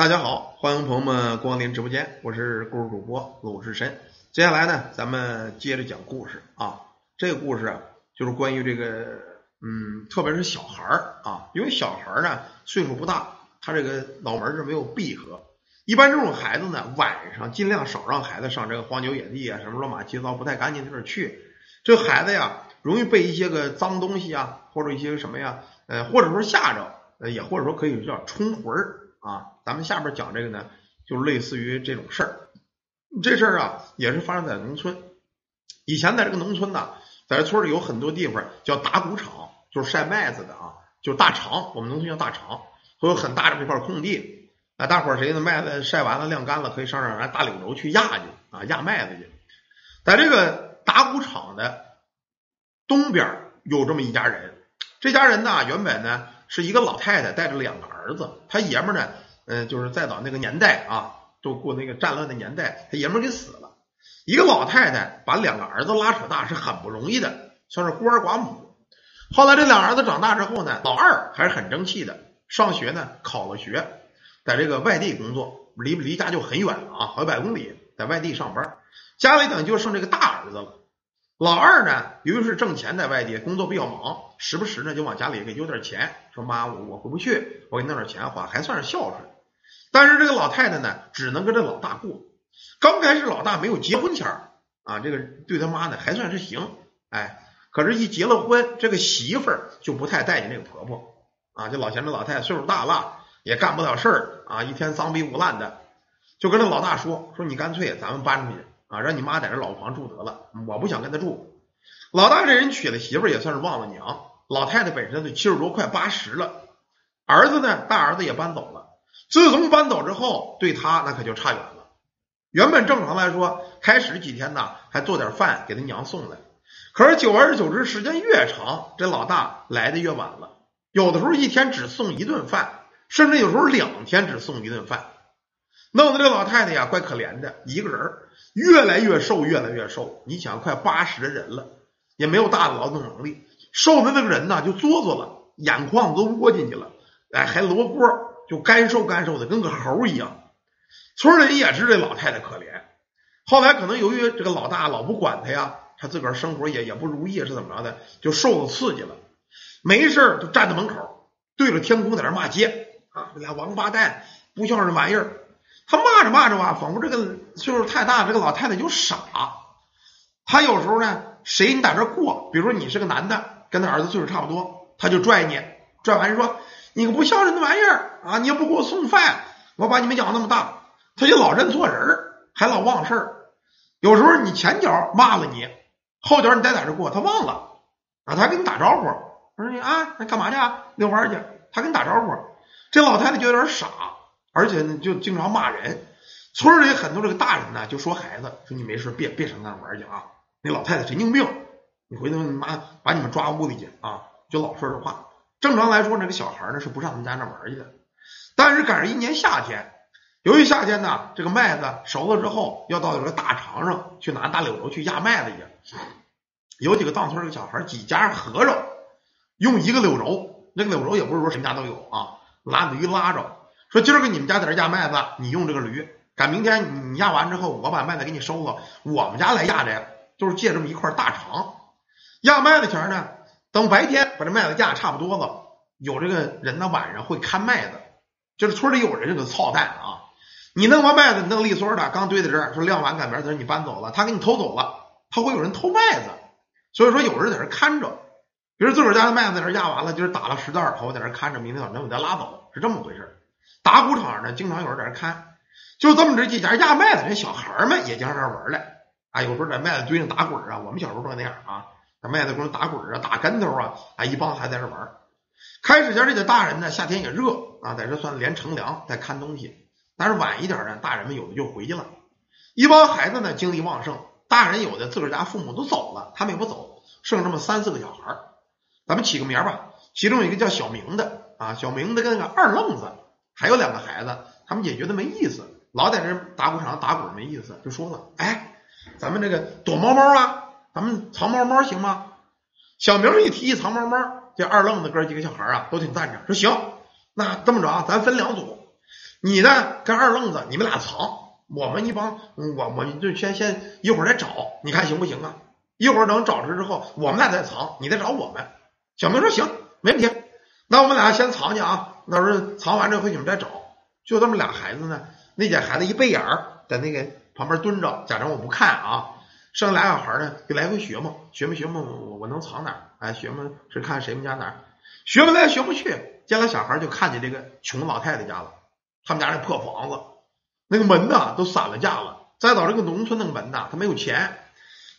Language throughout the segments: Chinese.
大家好，欢迎朋友们光临直播间，我是故事主播鲁智深。接下来呢，咱们接着讲故事啊。这个故事啊，就是关于这个，嗯，特别是小孩儿啊，因为小孩儿呢岁数不大，他这个脑门是没有闭合。一般这种孩子呢，晚上尽量少让孩子上这个荒郊野地啊，什么乱码七糟不太干净的地儿去。这孩子呀，容易被一些个脏东西啊，或者一些什么呀，呃，或者说吓着，呃，也或者说可以叫冲魂儿。啊，咱们下边讲这个呢，就类似于这种事儿。这事儿啊，也是发生在农村。以前在这个农村呢，在这村里有很多地方叫打谷场，就是晒麦子的啊，就是大场。我们农村叫大场，会有很大的这块空地。啊，大伙儿谁的麦子晒完了晾干了，可以上这儿来大柳轴去压去啊，压麦子去。在这个打谷场的东边有这么一家人，这家人呢，原本呢。是一个老太太带着两个儿子，他爷们呢，嗯，就是再早那个年代啊，都过那个战乱的年代，他爷们给死了。一个老太太把两个儿子拉扯大是很不容易的，算是孤儿寡母。后来这两儿子长大之后呢，老二还是很争气的，上学呢考了学，在这个外地工作，离离家就很远了啊，好几百公里，在外地上班，家里等于就剩这个大儿子了。老二呢，由于是挣钱在外地工作比较忙，时不时呢就往家里给邮点钱，说妈我我回不去，我给你弄点钱花，还算是孝顺。但是这个老太太呢，只能跟这老大过。刚开始老大没有结婚前啊，这个对他妈呢还算是行，哎，可是，一结了婚，这个媳妇儿就不太待见这个婆婆啊。这老嫌这老太太岁数大了，也干不了事儿啊，一天脏逼无烂的，就跟这老大说说你干脆咱们搬出去。啊，让你妈在这老房住得了，我不想跟他住。老大这人娶了媳妇也算是忘了娘。老太太本身都七十多快八十了，儿子呢，大儿子也搬走了。自从搬走之后，对他那可就差远了。原本正常来说，开始几天呢，还做点饭给他娘送来。可是久而久之，时间越长，这老大来的越晚了。有的时候一天只送一顿饭，甚至有时候两天只送一顿饭。弄得这老太太呀，怪可怜的，一个人越来越瘦，越来越瘦。你想，快八十的人了，也没有大的劳动能力，瘦的那个人呢，就哆嗦了，眼眶子都窝进去了，哎，还罗锅，就干瘦干瘦的，跟个猴一样。村里也知这老太太可怜。后来可能由于这个老大老不管他呀，他自个儿生活也也不如意，是怎么着的，就受了刺激了，没事就站在门口，对着天空在那骂街啊，俩王八蛋，不像是玩意儿。他骂着骂着吧，仿佛这个岁数太大，这个老太太就傻。他有时候呢，谁你在这过，比如说你是个男的，跟他儿子岁数差不多，他就拽你，拽完说你个不孝顺的玩意儿啊，你又不给我送饭，我把你们养那么大，他就老认错人，还老忘事儿。有时候你前脚骂了你，后脚你再在这过，他忘了啊，他还跟你打招呼，我说你啊，干嘛去啊？遛弯去。他跟你打招呼，这老太太就有点傻。而且呢，就经常骂人。村里很多这个大人呢，就说孩子说你没事别别上那玩去啊！那老太太神经病，你回头你妈把你们抓屋里去啊！就老说这话。正常来说，那个小孩呢是不上他们家那玩去的。但是赶上一年夏天，由于夏天呢，这个麦子熟了之后，要到这个大场上去拿大柳轴去压麦子去。有几个当村的小孩几家合着用一个柳轴，那个柳轴也不是说谁家都有啊，拉驴拉着。说今儿个你们家在这压麦子，你用这个驴，赶明天你压完之后，我把麦子给你收了，我们家来压这，就是借这么一块大场。压麦子前呢，等白天把这麦子压差不多了，有这个人呢晚上会看麦子，就是村里有人这个操蛋啊，你弄完麦子，你弄利索的，刚堆在这儿，说晾完赶明儿你搬走了，他给你偷走了，他会有人偷麦子，所以说有人在这看着，比如自个儿家的麦子在这压完了，今儿打了十袋，我在这看着，明天早晨我再拉走，是这么回事儿。打谷场呢，经常有人在这看，就这么这几家压麦子，这小孩们也经常在玩来啊。有时候在麦子堆上打滚啊，我们小时候都那样啊，在麦子堆上打滚啊，打跟头啊，啊，一帮孩子在这玩。开始前这些大人呢，夏天也热啊，在这算连乘凉，在看东西。但是晚一点呢，大人们有的就回去了，一帮孩子呢精力旺盛，大人有的自个儿家父母都走了，他们也不走，剩这么三四个小孩咱们起个名吧，其中有一个叫小明的啊，小明的跟那个二愣子。还有两个孩子，他们也觉得没意思，老在这打鼓场打鼓没意思，就说了：“哎，咱们这个躲猫猫啊，咱们藏猫猫行吗？”小明一提藏猫猫，这二愣子哥几个小孩啊都挺赞成，说：“行，那这么着啊，咱分两组，你呢跟二愣子你们俩藏，我们一帮我我就先先一会儿再找，你看行不行啊？一会儿等找着之后，我们俩再藏，你再找我们。小明说行，没问题。那我们俩先藏去啊，到时候藏完这回你们再找。就这么俩孩子呢，那家孩子一背眼儿在那个旁边蹲着，假装我不看啊。剩俩小孩呢，就来回学嘛，学嘛学嘛，我我能藏哪儿？哎，学嘛是看谁们家哪儿，学不来学不去。见了小孩就看见这个穷老太太家了，他们家那破房子，那个门呐都散了架了。再到这个农村那个门呐，他没有钱。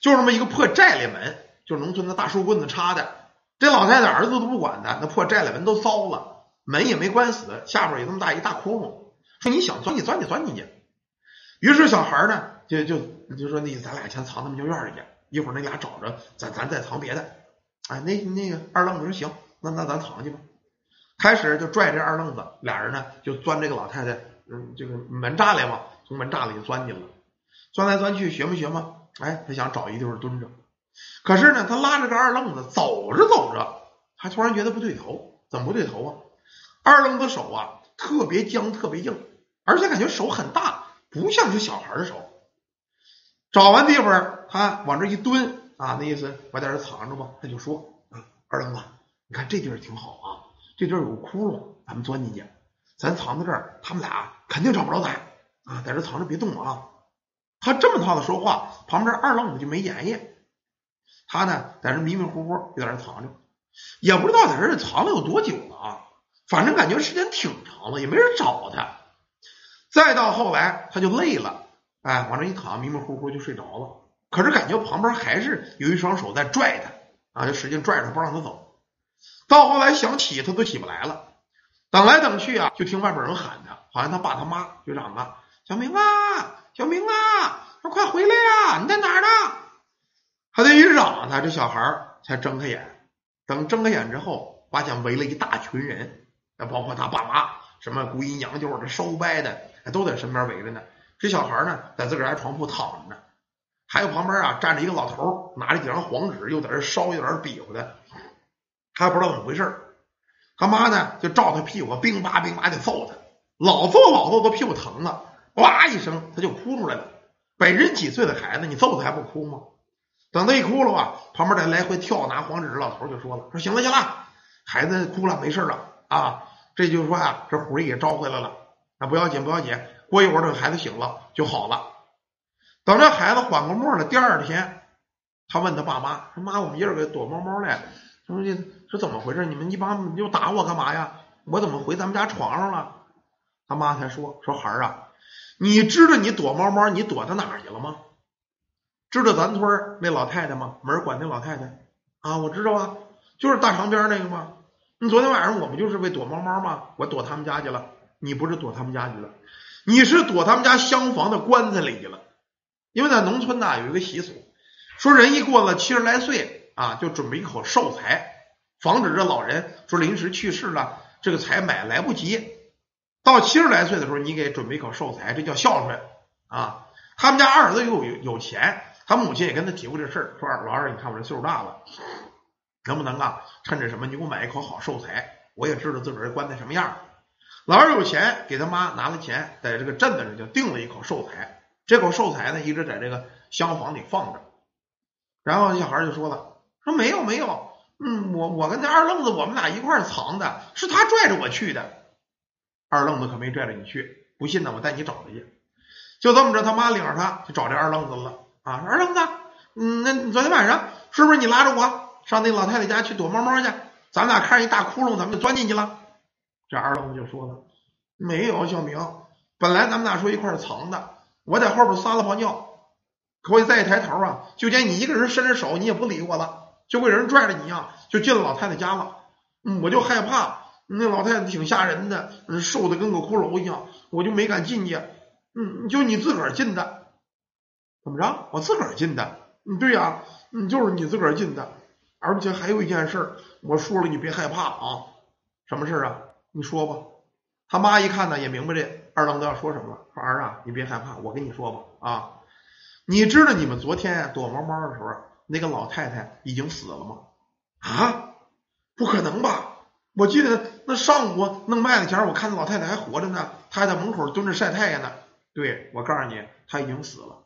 就这么一个破寨里门，就农村的大树棍子插的。这老太太儿子都不管他，那破寨里门都糟了，门也没关死，下边有这么大一大窟窿。说你想钻你钻你钻进去。于是小孩呢，就就就说那咱俩先藏他们家院里去，一会儿那俩找着，咱咱再藏别的。哎，那那个二愣子说行，那那咱藏去吧。开始就拽这二愣子，俩人呢就钻这个老太太嗯这个门栅栏嘛，从门栅栏里钻进了，钻来钻去学没学嘛。哎，他想找一地方蹲着，可是呢，他拉着个二愣子走着走着，他突然觉得不对头，怎么不对头啊？二愣子手啊特别僵，特别硬，而且感觉手很大，不像是小孩的手。找完地方，他往这一蹲啊，那意思我在这藏着吧。他就说：“二愣子，你看这地儿挺好啊，这地儿有个窟窿，咱们钻进去，咱藏在这儿，他们俩肯定找不着咱啊，在这藏着别动啊。”他这么套的说话，旁边二愣子就没言语。他呢，在这迷迷糊糊就在这藏着，也不知道在这藏了有多久了啊。反正感觉时间挺长了，也没人找他。再到后来，他就累了，哎，往这一躺，迷迷糊糊就睡着了。可是感觉旁边还是有一双手在拽他，啊，就使劲拽着不让他走。到后来想起他都起不来了。等来等去啊，就听外边人喊他，好像他爸他妈就嚷啊：“小明啊！”小明啊，说快回来呀！你在哪儿呢？还得一嚷，他这小孩才睁开眼。等睁开眼之后，发现围了一大群人，那包括他爸妈，什么姑姨娘舅的、烧拜的，都在身边围着呢。这小孩呢，在自个儿家床铺躺着呢。还有旁边啊，站着一个老头，拿着几张黄纸，又在这烧，又在这比划的。他也不知道怎么回事他妈呢，就照他屁股，冰吧冰吧的揍他，老揍老揍，他屁股疼了。哇一声，他就哭出来了。本人几岁的孩子，你揍他还不哭吗？等他一哭了吧，旁边再来回跳拿黄纸，老头就说了：“说行了行了，孩子哭了没事了啊。这就是说啊，这狐狸也招回来了，那不要紧不要紧。过一会儿等孩子醒了就好了。等这孩子缓过沫了，第二天他问他爸妈：说妈，我们爷儿个躲猫猫来，说这是怎么回事？你们一帮又打我干嘛呀？我怎么回咱们家床上了？他妈才说：说孩儿啊。”你知道你躲猫猫，你躲到哪儿去了吗？知道咱村那老太太吗？门管那老太太啊，我知道啊，就是大长边那个吗？你昨天晚上我们就是为躲猫猫吗？我躲他们家去了。你不是躲他们家去了，你是躲他们家厢房的棺材里去了。因为在农村呐有一个习俗，说人一过了七十来岁啊，就准备一口寿财，防止这老人说临时去世了，这个财买来不及。到七十来岁的时候，你给准备一口寿财，这叫孝顺啊。他们家二儿子有有有钱，他母亲也跟他提过这事儿，说老二，你看我这岁数大了，能不能啊，趁着什么，你给我买一口好寿材？我也知道自个儿棺材什么样。老二有钱，给他妈拿了钱，在这个镇子上就订了一口寿材。这口寿材呢，一直在这个厢房里放着。然后小孩就说了，说没有没有，嗯，我我跟那二愣子我们俩一块儿藏的，是他拽着我去的。二愣子可没拽着你去，不信呢，我带你找他去。就这么着，他妈领着他去找这二愣子了啊！二愣子，嗯，那昨天晚上是不是你拉着我上那老太太家去躲猫猫去？咱俩看一大窟窿，咱们就钻进去了。这二愣子就说了：“没有，小明，本来咱们俩说一块藏的，我在后边撒了泡尿，可我再一抬头啊，就见你一个人伸着手，你也不理我了，就跟人拽着你一样，就进了老太太家了。嗯，我就害怕。”那老太太挺吓人的，瘦的跟个骷髅一样，我就没敢进去。嗯，就你自个儿进的，怎么着？我自个儿进的。嗯，对呀，嗯，就是你自个儿进的。而且还有一件事，我说了你别害怕啊。什么事儿啊？你说吧。他妈一看呢，也明白这二愣子要说什么了。说儿啊，你别害怕，我跟你说吧啊。你知道你们昨天躲猫猫的时候，那个老太太已经死了吗？啊？不可能吧？我记得。那上午弄麦子前，我看那老太太还活着呢，她还在门口蹲着晒太阳呢。对，我告诉你，她已经死了。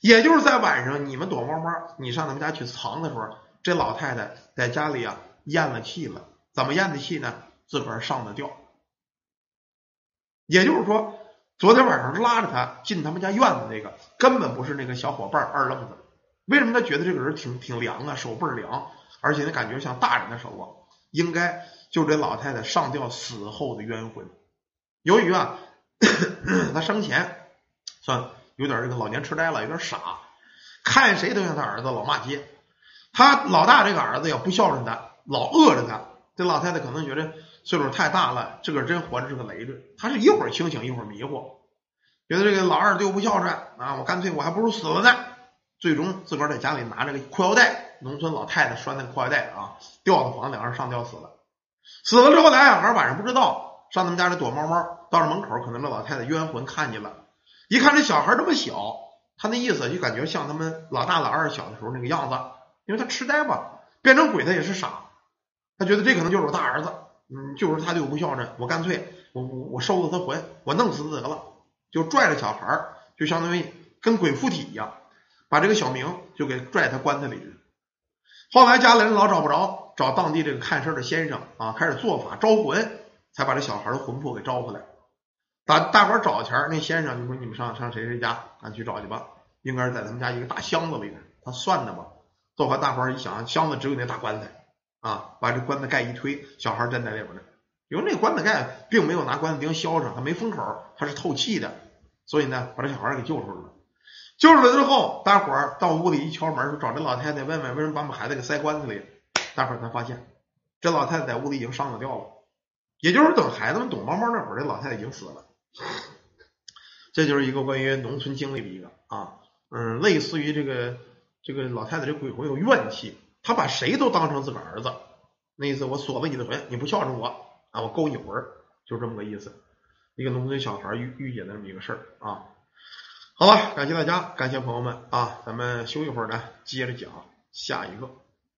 也就是在晚上，你们躲猫猫，你上他们家去藏的时候，这老太太在家里啊咽了气了。怎么咽的气呢？自个儿上的吊。也就是说，昨天晚上拉着他进他们家院子那个，根本不是那个小伙伴二愣子。为什么他觉得这个人挺挺凉啊，手倍儿凉，而且呢感觉像大人的手啊？应该就这老太太上吊死后的冤魂。由于啊，他生前算有点这个老年痴呆了，有点傻，看谁都像他儿子，老骂街。他老大这个儿子要不孝顺他，老饿着他。这老太太可能觉得岁数太大了，自个儿真活着是个累赘。他是一会儿清醒一会儿迷糊，觉得这个老二对我不孝顺啊，我干脆我还不如死了呢。最终自个儿在家里拿着个裤腰带，农村老太太拴那个裤腰带啊，吊到房梁上上吊死了。死了之后，俩小孩晚上不知道上他们家里躲猫猫，到了门口，可能这老太太冤魂看见了，一看这小孩这么小，他那意思就感觉像他们老大老二小的时候那个样子，因为他痴呆吧，变成鬼他也是傻。他觉得这可能就是我大儿子，嗯，就是他对我不孝顺，我干脆我我我收了他魂，我弄死他得了，就拽着小孩儿，就相当于跟鬼附体一样，把这个小明就给拽他棺材里去。后来家里人老找不着，找当地这个看事的先生啊，开始做法招魂，才把这小孩的魂魄给招回来。把大伙找前，那先生就说：“你们上上谁谁家，赶去找去吧，应该是在他们家一个大箱子里边。”他算的嘛，做完大伙儿一想，箱子只有那大棺材。啊，把这棺材盖一推，小孩站在里边呢。因为那棺材盖并没有拿棺材钉削上，它没封口，它是透气的，所以呢，把这小孩给救出来了。救出来之后，大伙儿到屋里一敲门，说找这老太太问问，为什么把我们孩子给塞棺材里？大伙儿才发现，这老太太在屋里已经上了吊了。也就是等孩子们躲猫猫那会儿，这老太太已经死了。这就是一个关于农村经历的一个啊，嗯，类似于这个这个老太太这鬼魂有怨气。她把谁都当成自个儿子，那意思我锁了你的魂，你不孝顺我啊，我勾你魂，就这么个意思。一个农村小孩遇遇见的这么一个事儿啊。好了，感谢大家，感谢朋友们啊，咱们休一会儿呢，接着讲下一个。